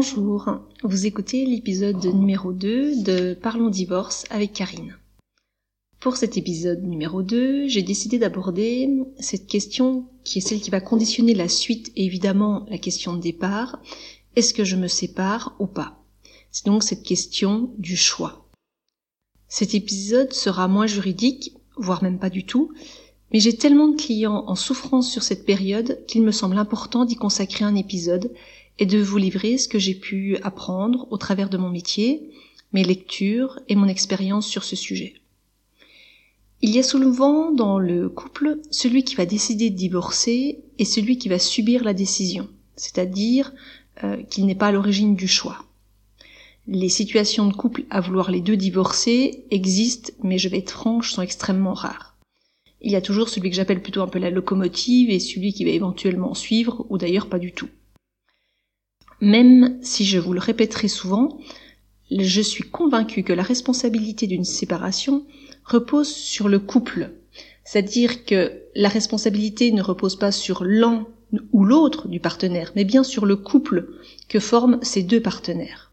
Bonjour, vous écoutez l'épisode numéro 2 de Parlons divorce avec Karine. Pour cet épisode numéro 2, j'ai décidé d'aborder cette question qui est celle qui va conditionner la suite et évidemment la question de départ. Est-ce que je me sépare ou pas? C'est donc cette question du choix. Cet épisode sera moins juridique, voire même pas du tout, mais j'ai tellement de clients en souffrance sur cette période qu'il me semble important d'y consacrer un épisode et de vous livrer ce que j'ai pu apprendre au travers de mon métier, mes lectures et mon expérience sur ce sujet. Il y a souvent dans le couple celui qui va décider de divorcer et celui qui va subir la décision, c'est-à-dire euh, qu'il n'est pas à l'origine du choix. Les situations de couple à vouloir les deux divorcer existent, mais je vais être franche, sont extrêmement rares. Il y a toujours celui que j'appelle plutôt un peu la locomotive et celui qui va éventuellement suivre, ou d'ailleurs pas du tout. Même si je vous le répéterai souvent, je suis convaincue que la responsabilité d'une séparation repose sur le couple. C'est-à-dire que la responsabilité ne repose pas sur l'un ou l'autre du partenaire, mais bien sur le couple que forment ces deux partenaires.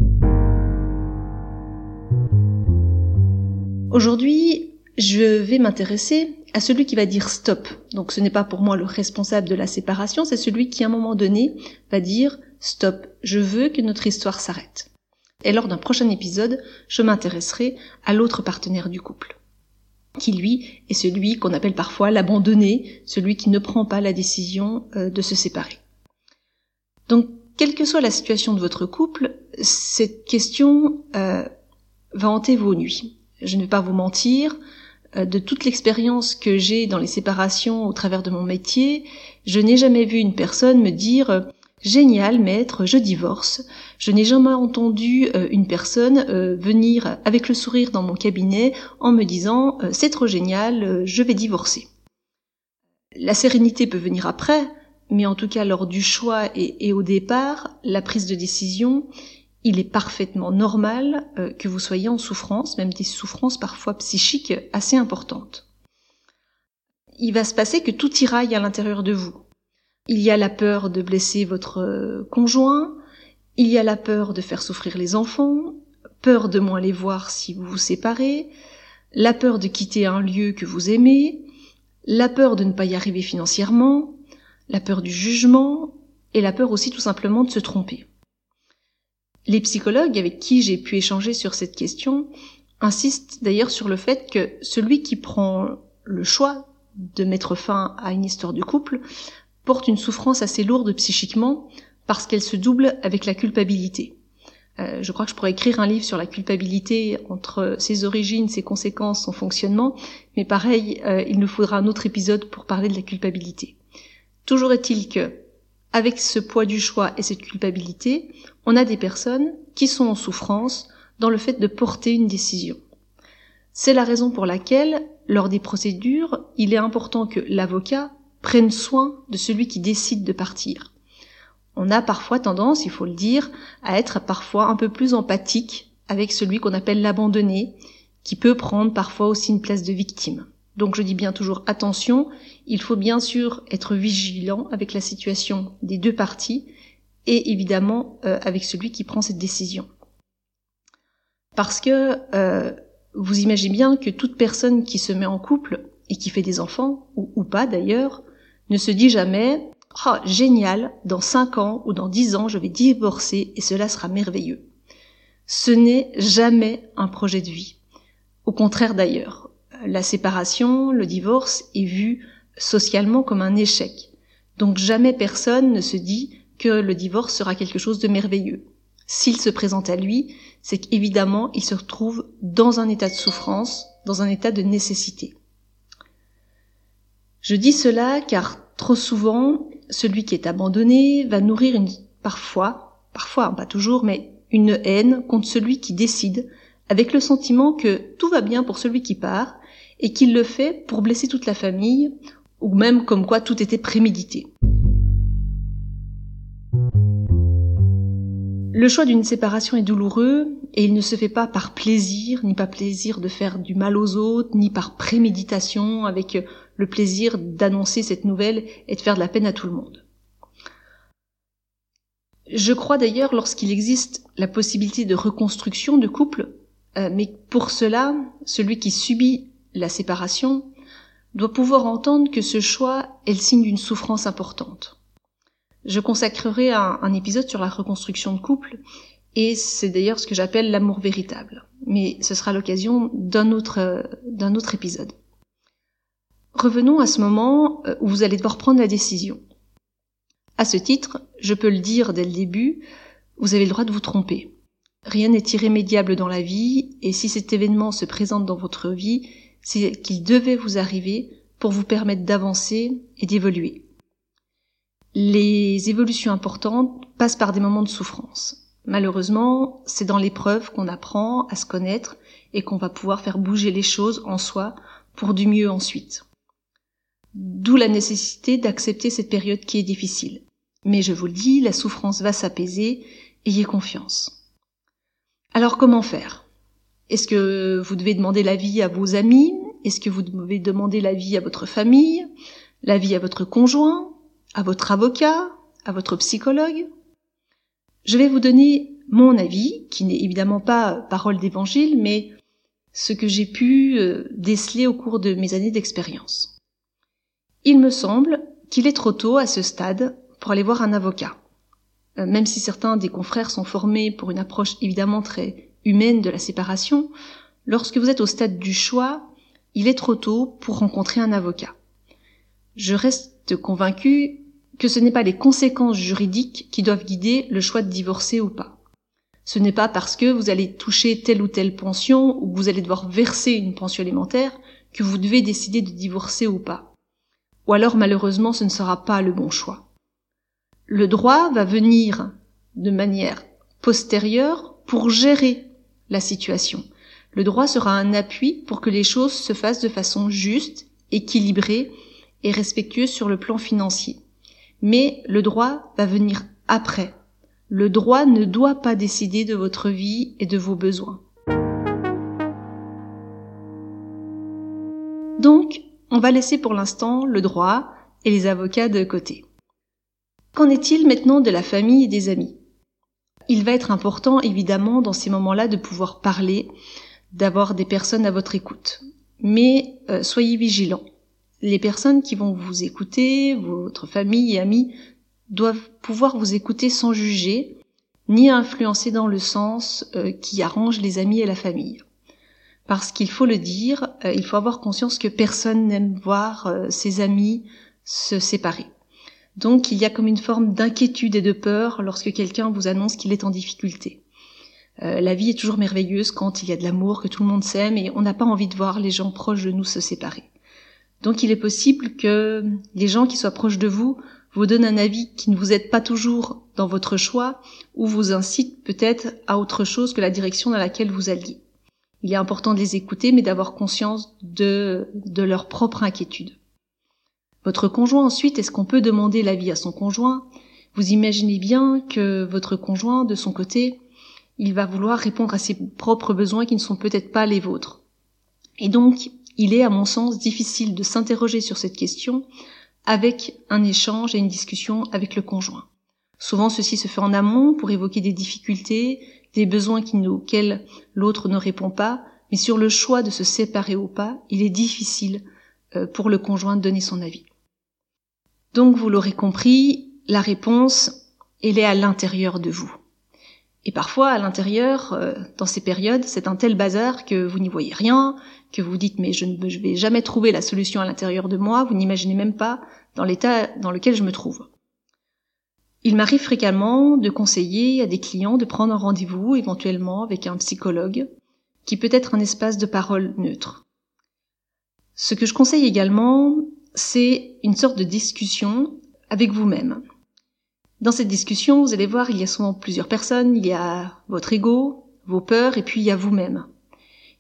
Aujourd'hui, je vais m'intéresser à celui qui va dire stop. Donc ce n'est pas pour moi le responsable de la séparation, c'est celui qui à un moment donné va dire Stop, je veux que notre histoire s'arrête. Et lors d'un prochain épisode, je m'intéresserai à l'autre partenaire du couple, qui lui est celui qu'on appelle parfois l'abandonné, celui qui ne prend pas la décision euh, de se séparer. Donc, quelle que soit la situation de votre couple, cette question euh, va hanter vos nuits. Je ne vais pas vous mentir, euh, de toute l'expérience que j'ai dans les séparations au travers de mon métier, je n'ai jamais vu une personne me dire Génial, maître, je divorce. Je n'ai jamais entendu euh, une personne euh, venir avec le sourire dans mon cabinet en me disant euh, c'est trop génial, je vais divorcer. La sérénité peut venir après, mais en tout cas lors du choix et, au départ, la prise de décision, il est parfaitement normal que vous soyez en souffrance, même des souffrances parfois psychiques assez importantes. Il va se passer que tout iraille à l'intérieur de vous. Il y a la peur de blesser votre euh, conjoint, il y a la peur de faire souffrir les enfants, peur de moins les voir si vous vous séparez, la peur de quitter un lieu que vous aimez, la peur de ne pas y arriver financièrement, la peur du jugement, et la peur aussi tout simplement de se tromper. Les psychologues avec qui j'ai pu échanger sur cette question insistent d'ailleurs sur le fait que celui qui prend le choix de mettre fin à une histoire de couple porte une souffrance assez lourde psychiquement parce qu'elle se double avec la culpabilité. Euh, je crois que je pourrais écrire un livre sur la culpabilité entre ses origines, ses conséquences, son fonctionnement, mais pareil, euh, il nous faudra un autre épisode pour parler de la culpabilité. Toujours est-il que, avec ce poids du choix et cette culpabilité, on a des personnes qui sont en souffrance dans le fait de porter une décision. C'est la raison pour laquelle, lors des procédures, il est important que l'avocat prennent soin de celui qui décide de partir. On a parfois tendance, il faut le dire, à être parfois un peu plus empathique avec celui qu'on appelle l'abandonné, qui peut prendre parfois aussi une place de victime. Donc je dis bien toujours attention, il faut bien sûr être vigilant avec la situation des deux parties et évidemment euh, avec celui qui prend cette décision. Parce que euh, vous imaginez bien que toute personne qui se met en couple et qui fait des enfants, ou pas d'ailleurs, ne se dit jamais Ah, génial, dans cinq ans ou dans dix ans, je vais divorcer et cela sera merveilleux. Ce n'est jamais un projet de vie. Au contraire d'ailleurs, la séparation, le divorce est vu socialement comme un échec. Donc jamais personne ne se dit que le divorce sera quelque chose de merveilleux. S'il se présente à lui, c'est qu'évidemment il se retrouve dans un état de souffrance, dans un état de nécessité. Je dis cela car trop souvent, celui qui est abandonné va nourrir une, parfois, parfois, pas toujours, mais une haine contre celui qui décide, avec le sentiment que tout va bien pour celui qui part, et qu'il le fait pour blesser toute la famille, ou même comme quoi tout était prémédité. Le choix d'une séparation est douloureux et il ne se fait pas par plaisir, ni par plaisir de faire du mal aux autres, ni par préméditation avec le plaisir d'annoncer cette nouvelle et de faire de la peine à tout le monde. Je crois d'ailleurs lorsqu'il existe la possibilité de reconstruction de couple, euh, mais pour cela, celui qui subit la séparation doit pouvoir entendre que ce choix est le signe d'une souffrance importante. Je consacrerai un, épisode sur la reconstruction de couple, et c'est d'ailleurs ce que j'appelle l'amour véritable. Mais ce sera l'occasion d'un autre, d'un autre épisode. Revenons à ce moment euh, où vous allez devoir prendre la décision. À ce titre, je peux le dire dès le début, vous avez le droit de vous tromper. Rien n'est irrémédiable dans la vie, et si cet événement se présente dans votre vie, c'est qu'il devait vous arriver pour vous permettre d'avancer et d'évoluer. Les évolutions importantes passent par des moments de souffrance. Malheureusement, c'est dans l'épreuve qu'on apprend à se connaître et qu'on va pouvoir faire bouger les choses en soi pour du mieux ensuite. D'où la nécessité d'accepter cette période qui est difficile. Mais je vous le dis, la souffrance va s'apaiser, ayez confiance. Alors comment faire? Est-ce que vous devez demander l'avis à vos amis? Est-ce que vous devez demander l'avis à votre famille? L'avis à votre conjoint? À votre avocat À votre psychologue Je vais vous donner mon avis, qui n'est évidemment pas parole d'évangile, mais ce que j'ai pu euh, déceler au cours de mes années d'expérience. Il me semble qu'il est trop tôt à ce stade pour aller voir un avocat. Euh, même si certains des confrères sont formés pour une approche évidemment très humaine de la séparation, lorsque vous êtes au stade du choix, il est trop tôt pour rencontrer un avocat. Je reste convaincu que ce n'est pas les conséquences juridiques qui doivent guider le choix de divorcer ou pas. Ce n'est pas parce que vous allez toucher telle ou telle pension ou que vous allez devoir verser une pension alimentaire que vous devez décider de divorcer ou pas ou alors malheureusement ce ne sera pas le bon choix. Le droit va venir de manière postérieure pour gérer la situation. Le droit sera un appui pour que les choses se fassent de façon juste, équilibrée et respectueuse sur le plan financier. Mais le droit va venir après. Le droit ne doit pas décider de votre vie et de vos besoins. Donc, on va laisser pour l'instant le droit et les avocats de côté. Qu'en est-il maintenant de la famille et des amis? Il va être important évidemment dans ces moments-là de pouvoir parler, d'avoir des personnes à votre écoute. Mais euh, soyez vigilants. Les personnes qui vont vous écouter, votre famille et amis, doivent pouvoir vous écouter sans juger, ni influencer dans le sens euh, qui arrange les amis et la famille parce qu'il faut le dire, euh, il faut avoir conscience que personne n'aime voir euh, ses amis se séparer. Donc il y a comme une forme d'inquiétude et de peur lorsque quelqu'un vous annonce qu'il est en difficulté. La vie est toujours merveilleuse quand il y a de l'amour, que tout le monde s'aime et on n'a pas envie de voir les gens proches de nous se séparer. Donc il est possible que les gens qui soient proches de vous vous donnent un avis qui ne vous aide pas toujours dans votre choix ou vous incite peut-être à autre chose que la direction dans laquelle vous alliez. Il est important de les écouter, mais d'avoir conscience de, de leur propre inquiétude. Votre conjoint ensuite, est-ce qu'on peut demander l'avis à son conjoint? Vous imaginez bien que votre conjoint, de son côté, il va vouloir répondre à ses propres besoins qui ne sont peut-être pas les vôtres. Et donc, il est, à mon sens, difficile de s'interroger sur cette question avec un échange et une discussion avec le conjoint. Souvent, ceci se fait en amont pour évoquer des difficultés, des besoins auxquels l'autre ne répond pas, mais sur le choix de se séparer ou pas, il est difficile euh, pour le conjoint de donner son avis. Donc vous l'aurez compris, la réponse, elle est à l'intérieur de vous. Et parfois, à l'intérieur, euh, dans ces périodes, c'est un tel bazar que vous n'y voyez rien, que vous dites mais je ne vais jamais trouver la solution à l'intérieur de moi, vous n'imaginez même pas dans l'état dans lequel je me trouve. Il m'arrive fréquemment de conseiller à des clients de prendre un rendez-vous éventuellement avec un psychologue, qui peut être un espace de parole neutre. Ce que je conseille également, c'est une sorte de discussion avec vous-même. Dans cette discussion, vous allez voir, il y a souvent plusieurs personnes, il y a votre ego, vos peurs, et puis il y a vous-même.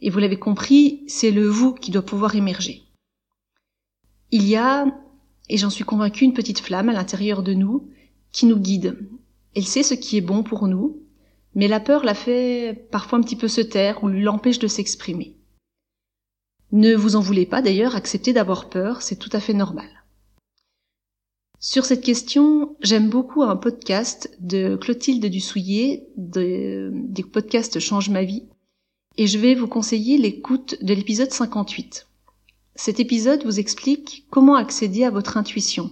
Et vous l'avez compris, c'est le vous qui doit pouvoir émerger. Il y a, et j'en suis convaincue, une petite flamme à l'intérieur de nous qui nous guide. Elle sait ce qui est bon pour nous, mais la peur la fait parfois un petit peu se taire ou l'empêche de s'exprimer. Ne vous en voulez pas d'ailleurs, accepter d'avoir peur, c'est tout à fait normal. Sur cette question, j'aime beaucoup un podcast de Clotilde Dussouillet, de, des podcasts Change ma vie, et je vais vous conseiller l'écoute de l'épisode 58. Cet épisode vous explique comment accéder à votre intuition.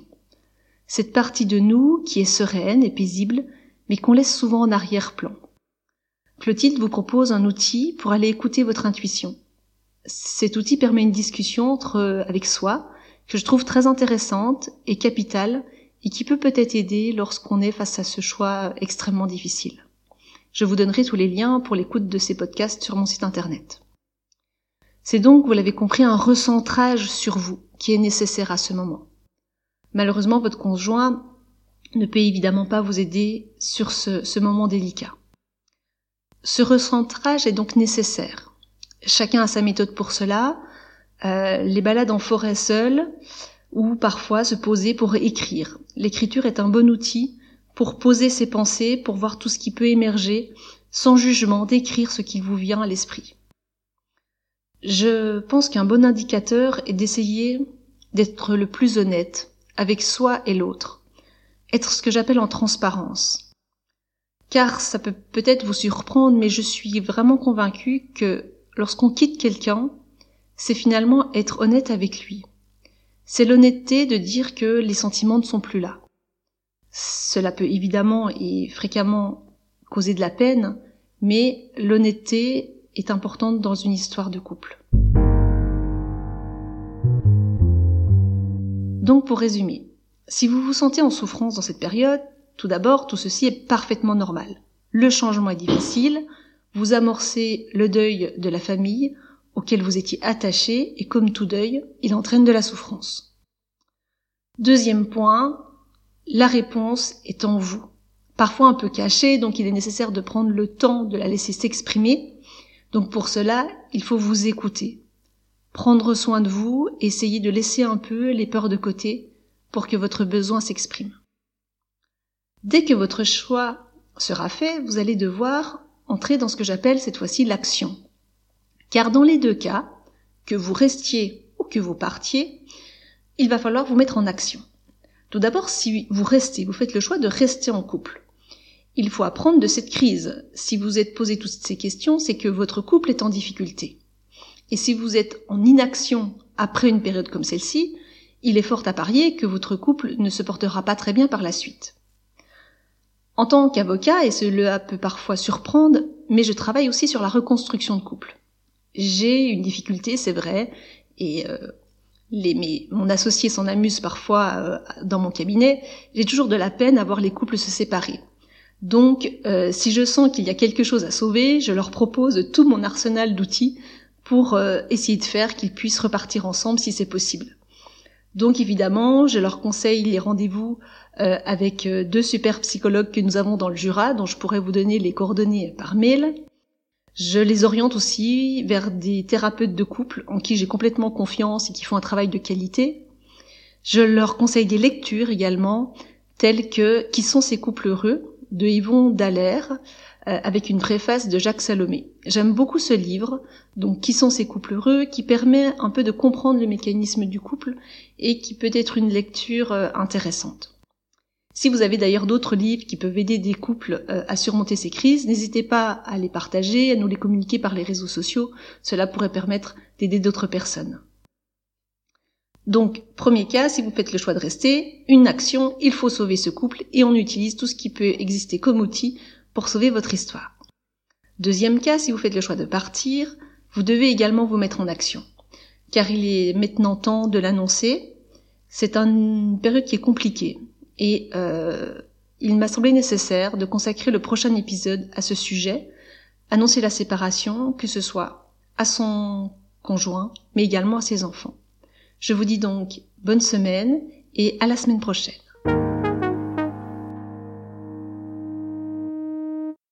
Cette partie de nous qui est sereine et paisible, mais qu'on laisse souvent en arrière-plan. Clotilde vous propose un outil pour aller écouter votre intuition. Cet outil permet une discussion entre, avec soi, que je trouve très intéressante et capitale et qui peut peut-être aider lorsqu'on est face à ce choix extrêmement difficile. Je vous donnerai tous les liens pour l'écoute de ces podcasts sur mon site internet. C'est donc, vous l'avez compris, un recentrage sur vous qui est nécessaire à ce moment. Malheureusement, votre conjoint ne peut évidemment pas vous aider sur ce, ce moment délicat. Ce recentrage est donc nécessaire. Chacun a sa méthode pour cela. Euh, les balades en forêt seules ou parfois se poser pour écrire. L'écriture est un bon outil pour poser ses pensées, pour voir tout ce qui peut émerger, sans jugement, d'écrire ce qui vous vient à l'esprit. Je pense qu'un bon indicateur est d'essayer d'être le plus honnête avec soi et l'autre, être ce que j'appelle en transparence. Car ça peut peut-être vous surprendre, mais je suis vraiment convaincue que lorsqu'on quitte quelqu'un, c'est finalement être honnête avec lui. C'est l'honnêteté de dire que les sentiments ne sont plus là. Cela peut évidemment et fréquemment causer de la peine, mais l'honnêteté est importante dans une histoire de couple. Donc pour résumer, si vous vous sentez en souffrance dans cette période, tout d'abord, tout ceci est parfaitement normal. Le changement est difficile, vous amorcez le deuil de la famille, auquel vous étiez attaché, et comme tout deuil, il entraîne de la souffrance. Deuxième point, la réponse est en vous. Parfois un peu cachée, donc il est nécessaire de prendre le temps de la laisser s'exprimer. Donc pour cela, il faut vous écouter. Prendre soin de vous, essayer de laisser un peu les peurs de côté pour que votre besoin s'exprime. Dès que votre choix sera fait, vous allez devoir entrer dans ce que j'appelle cette fois-ci l'action. Car dans les deux cas, que vous restiez ou que vous partiez, il va falloir vous mettre en action. Tout d'abord, si vous restez, vous faites le choix de rester en couple. Il faut apprendre de cette crise. Si vous êtes posé toutes ces questions, c'est que votre couple est en difficulté. Et si vous êtes en inaction après une période comme celle-ci, il est fort à parier que votre couple ne se portera pas très bien par la suite. En tant qu'avocat, et cela peut parfois surprendre, mais je travaille aussi sur la reconstruction de couple j'ai une difficulté, c'est vrai, et euh, mon associé s'en amuse parfois euh, dans mon cabinet, j'ai toujours de la peine à voir les couples se séparer. Donc, euh, si je sens qu'il y a quelque chose à sauver, je leur propose tout mon arsenal d'outils pour essayer de faire qu'ils puissent repartir ensemble si c'est possible. Donc évidemment, je leur conseille les rendez-vous avec deux super psychologues que nous avons dans le Jura, dont je pourrais vous donner les coordonnées par mail. Je les oriente aussi vers des thérapeutes de couple en qui j'ai complètement confiance et qui font un travail de qualité. Je leur conseille des lectures également, telles que Qui sont ces couples heureux de Yvon Dallaire, euh, avec une préface de Jacques Salomé. J'aime beaucoup ce livre, donc Qui sont ces couples heureux, qui permet un peu de comprendre le mécanisme du couple et qui peut être une lecture euh, intéressante. Si vous avez d'ailleurs d'autres livres qui peuvent aider des couples euh, à surmonter ces crises, n'hésitez pas à les partager, à nous les communiquer par les réseaux sociaux. Cela pourrait permettre d'aider d'autres personnes. Donc, premier cas, si vous faites le choix de rester, une action, il faut sauver ce couple et on utilise tout ce qui peut exister comme outil pour sauver votre histoire. Deuxième cas, si vous faites le choix de partir, vous devez également vous mettre en action. Car il est maintenant temps de l'annoncer. C'est une période qui est compliquée. Et euh, il m'a semblé nécessaire de consacrer le prochain épisode à ce sujet, annoncer la séparation, que ce soit à son conjoint, mais également à ses enfants. Je vous dis donc bonne semaine et à la semaine prochaine.